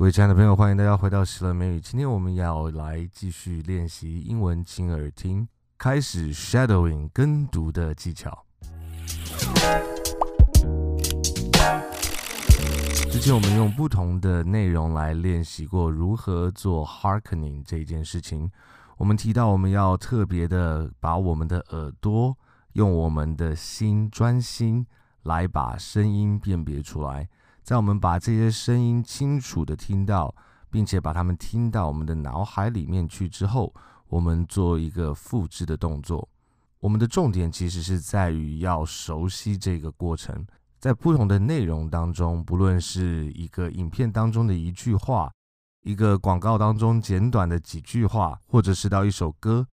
各位亲爱的朋友，欢迎大家回到喜乐美语。今天我们要来继续练习英文亲耳听，开始 shadowing 跟读的技巧。之前我们用不同的内容来练习过如何做 hearkening 这件事情。我们提到我们要特别的把我们的耳朵用我们的心专心来把声音辨别出来。在我们把这些声音清楚的听到，并且把它们听到我们的脑海里面去之后，我们做一个复制的动作。我们的重点其实是在于要熟悉这个过程。在不同的内容当中，不论是一个影片当中的一句话，一个广告当中简短的几句话，或者是到一首歌，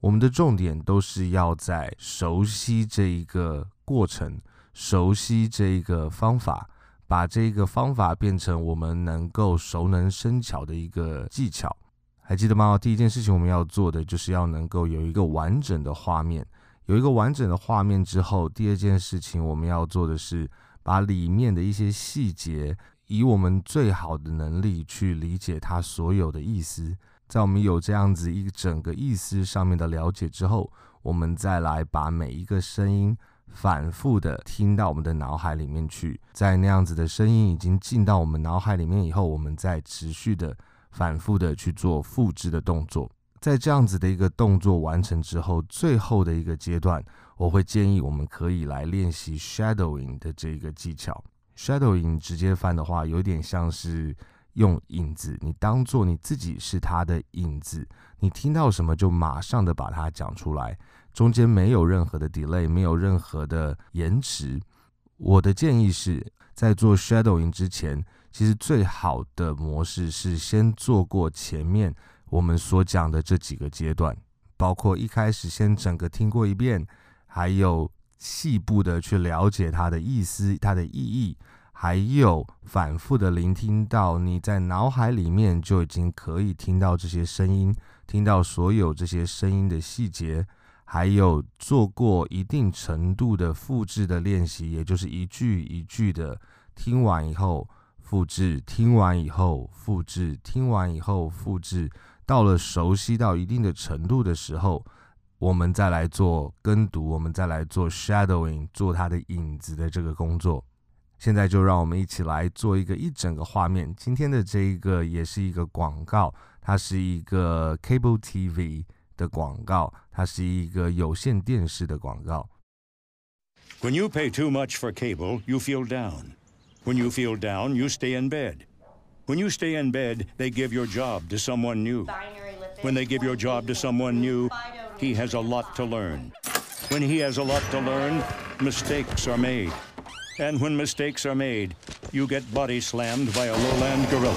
我们的重点都是要在熟悉这一个过程，熟悉这一个方法。把这个方法变成我们能够熟能生巧的一个技巧，还记得吗？第一件事情我们要做的就是要能够有一个完整的画面，有一个完整的画面之后，第二件事情我们要做的是把里面的一些细节，以我们最好的能力去理解它所有的意思。在我们有这样子一整个意思上面的了解之后，我们再来把每一个声音。反复的听到我们的脑海里面去，在那样子的声音已经进到我们脑海里面以后，我们再持续的反复的去做复制的动作。在这样子的一个动作完成之后，最后的一个阶段，我会建议我们可以来练习 shadowing 的这个技巧。shadowing 直接翻的话，有点像是用影子，你当做你自己是他的影子，你听到什么就马上的把它讲出来。中间没有任何的 delay，没有任何的延迟。我的建议是在做 shadowing 之前，其实最好的模式是先做过前面我们所讲的这几个阶段，包括一开始先整个听过一遍，还有细部的去了解它的意思、它的意义，还有反复的聆听到你在脑海里面就已经可以听到这些声音，听到所有这些声音的细节。还有做过一定程度的复制的练习，也就是一句一句的听完以后复制，听完以后复制，听完以后复制，到了熟悉到一定的程度的时候，我们再来做跟读，我们再来做 shadowing，做它的影子的这个工作。现在就让我们一起来做一个一整个画面。今天的这一个也是一个广告，它是一个 cable TV。的广告，它是一个有线电视的广告。When you pay too much for cable, you feel down. When you feel down, you stay in bed. When you stay in bed, they give your job to someone new. When they give your job to someone new, he has a lot to learn. When he has a lot to learn, mistakes are made. And when mistakes are made, you get body slammed by a lowland gorilla.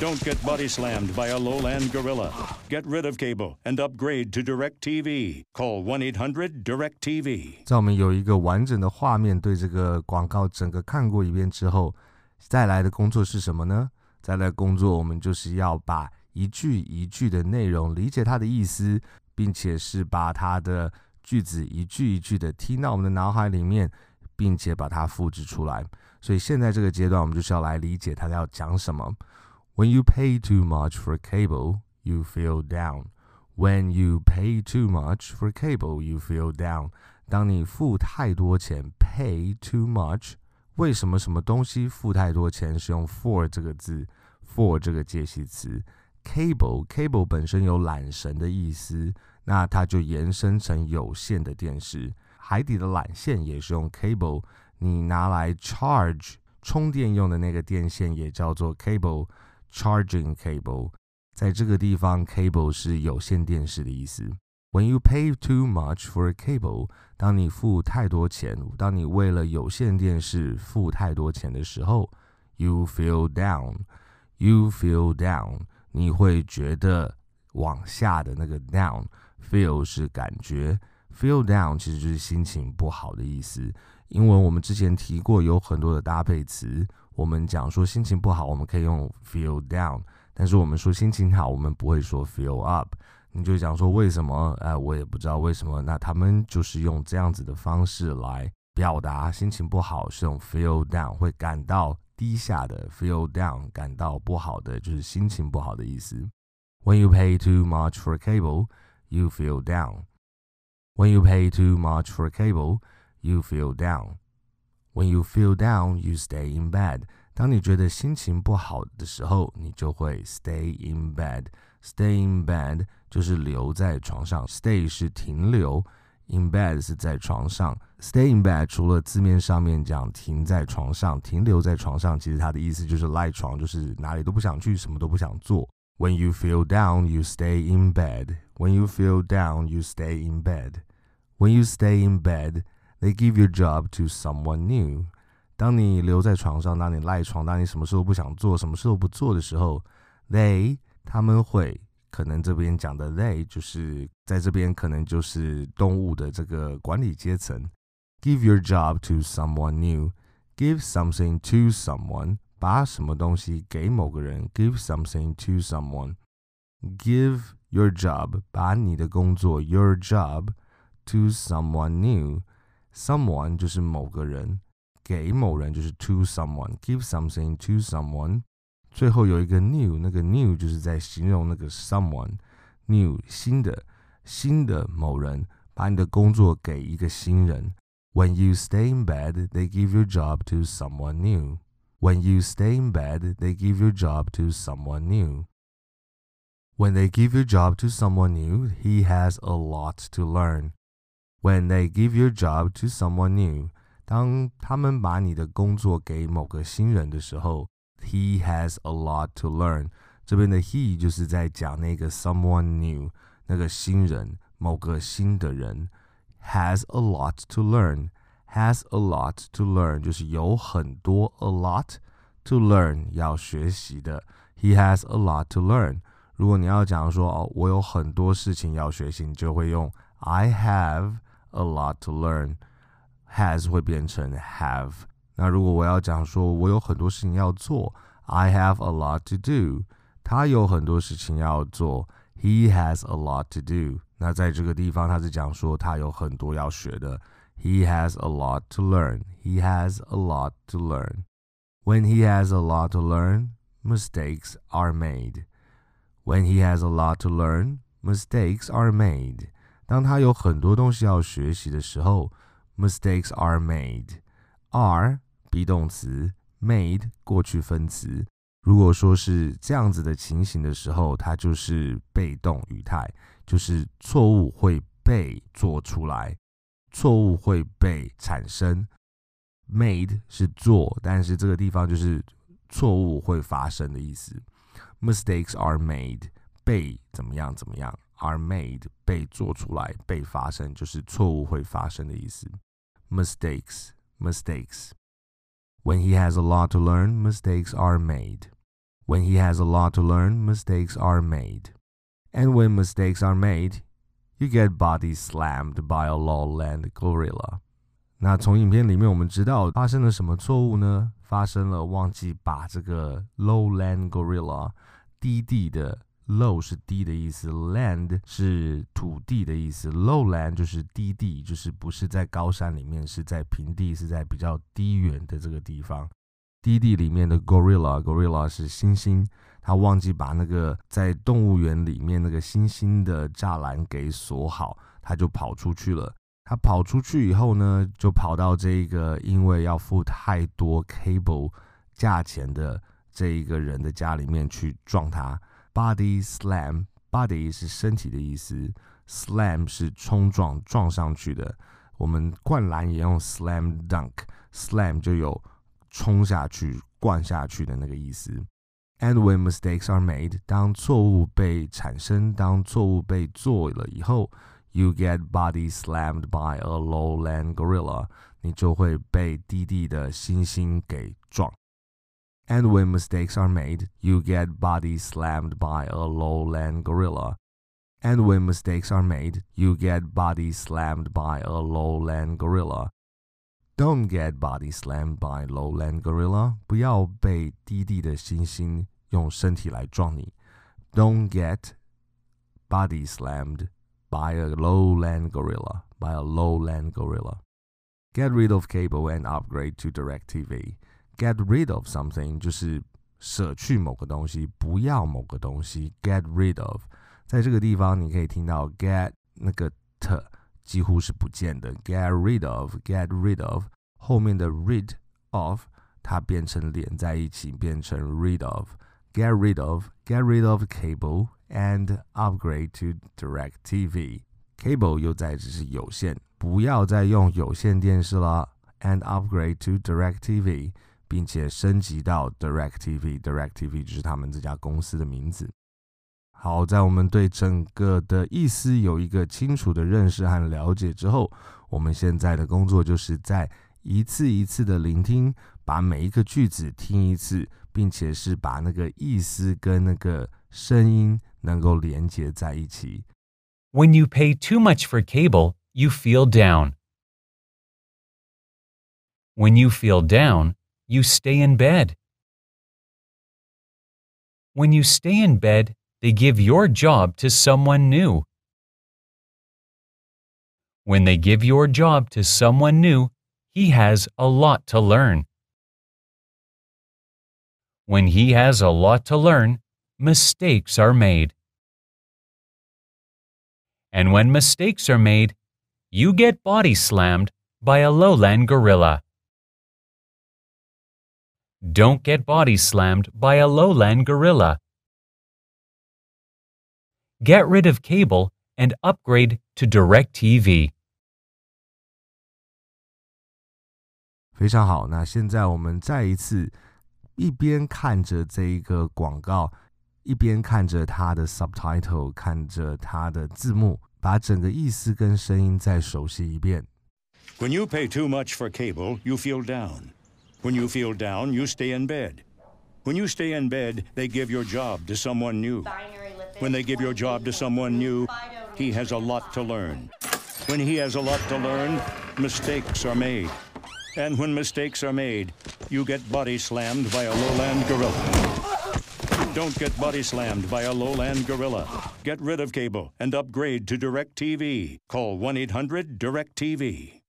Don't get body slammed by a lowland gorilla. Get rid of cable and upgrade to DirecTV. Call 1-800-DirecTV. 在我们有一个完整的画面对这个广告整个看过一遍之后，再来的工作是什么呢？再来工作我们就是要把一句一句的内容理解它的意思，并且是把它的句子一句一句的听到我们的脑海里面，并且把它复制出来。所以现在这个阶段，我们就是要来理解它要讲什么。When you pay too much for cable you feel down. When you pay too much for cable, you feel down. 当你付太多钱，pay too much，为什么什么东西付太多钱是用 for 这个字，for 这个介系词？cable，cable 本身有缆绳的意思，那它就延伸成有线的电视。海底的缆线也是用 cable，你拿来 charge 充电用的那个电线也叫做 cable。Charging cable， 在这个地方，cable 是有线电视的意思。When you pay too much for a cable，当你付太多钱，当你为了有线电视付太多钱的时候，you feel down。You feel down，你会觉得往下的那个 down，feel 是感觉，feel down 其实就是心情不好的意思。英文我们之前提过，有很多的搭配词。我们讲说心情不好，我们可以用 feel down，但是我们说心情好，我们不会说 feel up。你就讲说为什么？哎，我也不知道为什么。那他们就是用这样子的方式来表达心情不好，是用 feel down，会感到 低下的，feel down 感到不好的，就是心情不好的意思。When you pay too much for cable, you feel down. When you pay too much for cable, you feel down. When you feel down, you stay in bed. 当你觉得心情不好的时候，你就会 stay in bed。stay in bed 就是留在床上，stay 是停留，in bed 是在床上。stay in bed 除了字面上面讲停在床上、停留在床上，其实它的意思就是赖床，就是哪里都不想去，什么都不想做。When you feel down, you stay in bed. When you feel down, you stay in bed. When you stay in bed, they give your job to someone new. 当你留在床上，当你赖床，当你什么事都不想做，什么事都不做的时候，they 他们会可能这边讲的 they 就是在这边可能就是动物的这个管理阶层。Give your job to someone new. Give something to someone. 把什么东西给某个人。Give something to someone. Give your job. 把你的工作 your job to someone new. Someone 就是某个人。 给某人就是 to someone, give something to someone。最后有一个 new，那个 new 就是在形容那个 someone new 新的新的某人，把你的工作给一个新人。When you stay in bed, they give your job to someone new. When you stay in bed, they give your job to someone new. When they give your job to someone new, he has a lot to learn. When they give your job to someone new, 当他们把你的工作给某个新人的时候，he has a lot to learn。这边的 he 就是在讲那个 someone new，那个新人，某个新的人，has a lot to learn。has a lot to learn 就是有很多 a lot to learn 要学习的。He has a lot to learn。如果你要讲说哦，我有很多事情要学习，你就会用 I have a lot to learn。 has 会变成 have。那如果我要讲说我有很多事情要做，I have a lot to do。他有很多事情要做，He has a lot to do。那在这个地方，他是讲说他有很多要学的，He has a lot to learn。He has a lot to learn。When he has a lot to learn, mistakes are made. When he has a lot to learn, mistakes are made. 当他有很多东西要学习的时候 ，mistakes are made. are be 动词，made 过去分词。如果说是这样子的情形的时候，它就是被动语态，就是错误会被做出来，错误会被产生。made 是做，但是这个地方就是错误会发生的意思。Mistakes are made，被怎么样怎么样，are made 被做出来，被发生，就是错误会发生的意思。mistakes, mistakes. When he has a lot to learn, mistakes are made. When he has a lot to learn, mistakes are made. And when mistakes are made, you get body slammed by a lowland gorilla. 那从影片里面我们知道发生了什么错误呢？发生了忘记把这个 lowland gorilla 低地的 Low 是低的意思，land 是土地的意思，lowland 就是低地，就是不是在高山里面，是在平地，是在比较低远的这个地方。低地里面的 gorilla，gorilla 是猩猩，他忘记把那个在动物园里面那个猩猩的栅栏给锁好，他就跑出去了。他跑出去以后呢，就跑到这个因为要付太多 cable 价钱的这一个人的家里面去撞他。Body slam, body 是身体的意思，slam 是冲撞、撞上去的。我们灌篮也用 slam dunk，slam 就有冲下去、灌下去的那个意思。And when mistakes are made，当错误被产生、当错误被做了以后，you get body slammed by a lowland gorilla，你就会被低地的猩猩给撞。And when mistakes are made, you get body slammed by a lowland gorilla. And when mistakes are made, you get body slammed by a lowland gorilla. Don't get body slammed by lowland gorilla. 不要被低地的猩猩用身体来撞你。Don't get body slammed by a lowland gorilla. By a lowland gorilla. Get rid of cable and upgrade to DirecTV. get rid of something 就是舍去某个东西，不要某个东西，get rid of。在这个地方，你可以听到 get 那个 t 几乎是不见的，get rid of，get rid of 后面的 rid of 它变成连在一起，变成 rid of，get rid of，get rid of cable and upgrade to direct TV。cable 又在只是有线，不要再用有线电视了，and upgrade to DirecTV。并且升级到 direct TV。direct TV 就是他们这家公司的名字。好，在我们对整个的意思有一个清楚的认识和了解之后，我们现在的工作就是在一次一次的聆听，把每一个句子听一次，并且是把那个意思跟那个声音能够连接在一起。When you pay too much for cable, you feel down. When you feel down, you stay in bed. When you stay in bed, they give your job to someone new. When they give your job to someone new, he has a lot to learn. When he has a lot to learn, mistakes are made. And when mistakes are made, you get body slammed by a lowland gorilla. Don't get body slammed by a lowland gorilla. Get rid of cable and upgrade to DirecTV. 非常好，那现在我们再一次一边看着这一个广告，一边看着它的 subtitle，看着它的字幕，把整个意思跟声音再熟悉一遍。When you pay too much for cable, you feel down. When you feel down, you stay in bed. When you stay in bed, they give your job to someone new. When they give your job to someone new, he has a lot to learn. When he has a lot to learn, mistakes are made. And when mistakes are made, you get body slammed by a lowland gorilla. Don't get body slammed by a lowland gorilla. Get rid of cable and upgrade to DirecTV. Call 1 800 DirecTV.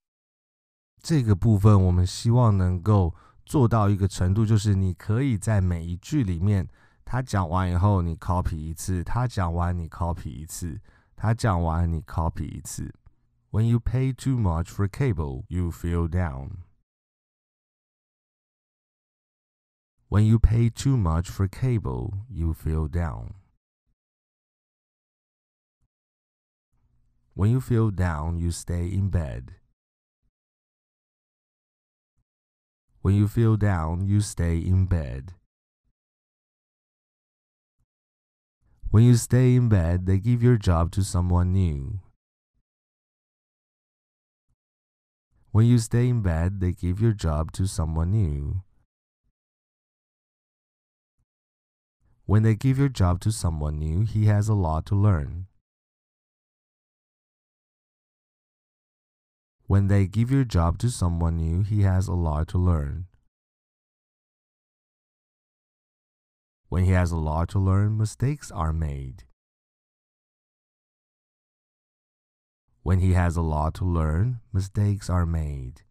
这个部分我们希望能够做到一个程度，就是你可以在每一句里面，他讲完以后你 copy 一次，他讲完你 copy 一次，他讲完你 copy 一次。When you pay too much for cable, you feel down. When you pay too much for cable, you feel down. When you feel down, you stay in bed. When you feel down, you stay in bed. When you stay in bed, they give your job to someone new. When you stay in bed, they give your job to someone new. When they give your job to someone new, he has a lot to learn. When they give your job to someone new, he has a lot to learn. When he has a lot to learn, mistakes are made. When he has a lot to learn, mistakes are made.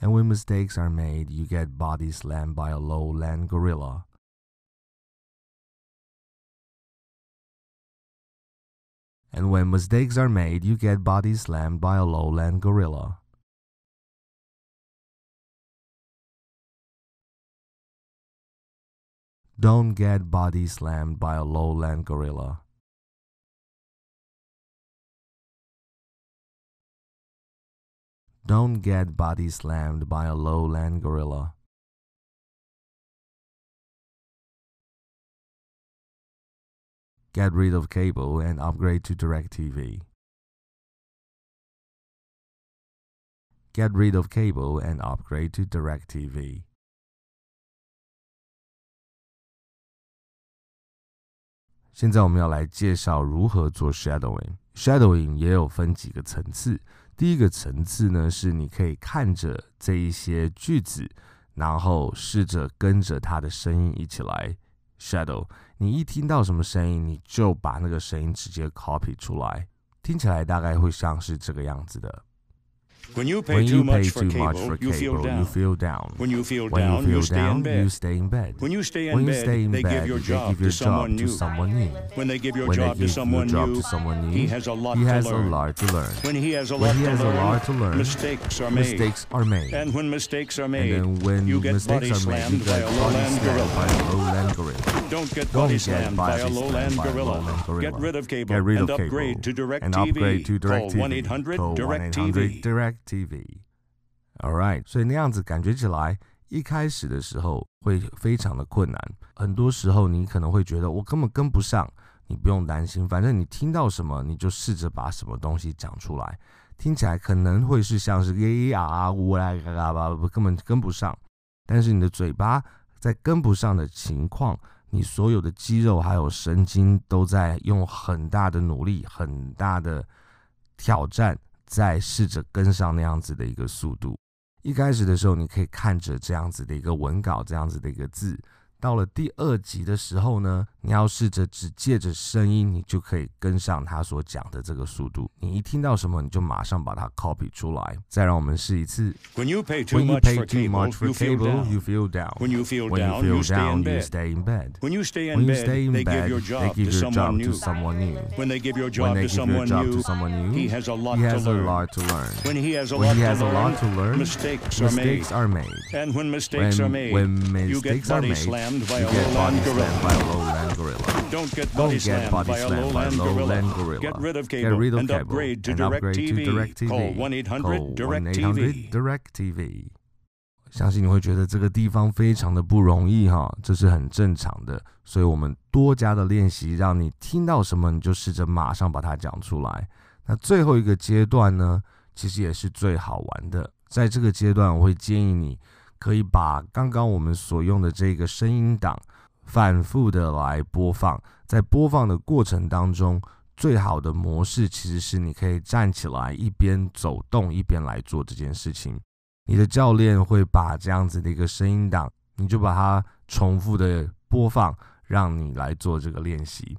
and when mistakes are made, you get body slammed by a lowland gorilla. And when mistakes are made, you get body slammed by a lowland gorilla. Don't get body slammed by a lowland gorilla. Don't get body slammed by a lowland gorilla. Get rid of cable and upgrade to DirecTV. Get rid of cable and upgrade to DirecTV. 现在我们要来介绍如何做 shadowing。shadowing 也有分几个层次。第一个层次呢，是你可以看着这一些句子，然后试着跟着它的声音一起来 shadow。你一听到什么声音，你就把那个声音直接 copy 出来，听起来大概会像是这个样子的。When you pay, when too, much, for cable, much for cable, you feel down. You feel down. When you feel when down, you, feel you, stay down you, stay in bed. When you stay in, when bed, stay in they bed, give your job, give your to, someone to, someone new. When they give your when job, give to, someone job new, to, someone new, he has, a lot, he has a lot, to, learn. When he has a lot, has to, learn, a lot to, learn, mistakes are made. Mistakes are made. And when mistakes are made, you get body slammed by a lowland gorilla. Don't get body slammed by a lowland gorilla. Get rid of cable and upgrade to DirecTV. Call 1-800-DirecTV. Activity，All right，所以那样子感觉起来，一开始的时候会非常的困难。很多时候你可能会觉得我根本跟不上，你不用担心，反正你听到什么你就试着把什么东西讲出来。听起来可能会是像是 A A R U 来嘎嘎吧，根本跟不上。但是你的嘴巴在跟不上的情况，你所有的肌肉还有神经都在用很大的努力，很大的挑战。再试着跟上那样子的一个速度。一开始的时候，你可以看着这样子的一个文稿，这样子的一个字。到了第二集的时候呢，你要试着只借着声音，你就可以跟上他所讲的这个速度。你一听到什么，你就马上把它 copy 出来。再让我们试一次。 When you pay too When you much pay for too cable, much for you feel cable, down. you feel down. When you feel When down, you feel you stay down, in you bed. stay in bed. When you stay in When you bed, stay in they bed, give your they job give to your someone job new. to someone new. When they give your When job they to give your someone job new, to someone new, he has a lot he to has a learn. lot to learn. When he has a When lot he to has a learn, lot to learn, mistakes are made. mistakes are made. And when mistakes are When, made, when you get mistakes are body made, slammed by you a get body lowland slammed by gorilla. Gorilla. Don't get Don't body get slammed body by slammed by a lowland lowland gorilla. Get rid of Get cable rid of and cable upgrade to and direct upgrade to TV. direct TV. Call 1-800 Call direct 1-800 TV. direct TV。相信你会觉得这个地方非常的不容易哈，这是很正常的。所以我们多加的练习，让你听到什么你就试着马上把它讲出来。那最后一个阶段呢，其实也是最好玩的。在这个阶段，我会建议你可以把刚刚我们所用的这个声音档反复的来播放。在播放的过程当中，最好的模式其实是你可以站起来，一边走动一边来做这件事情。你的教练会把这样子的一个声音档，你就把它重复的播放，让你来做这个练习。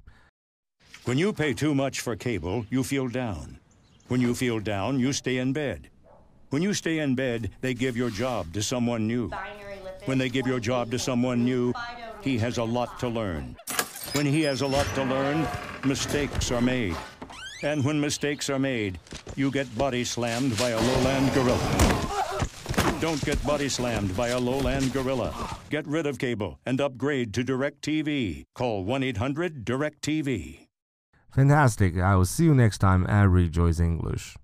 When you pay too much for cable, you feel down. When you feel down, you stay in bed. When you stay in bed, they give your job to someone new. When they give your job to someone new, he has a lot to learn. When he has a lot to learn, mistakes are made. And when mistakes are made, you get body slammed by a lowland gorilla. Don't get body slammed by a lowland gorilla. Get rid of cable and upgrade to DirecTV. Call 1 800 DirecTV. Fantastic! I will see you next time at Rejoice English.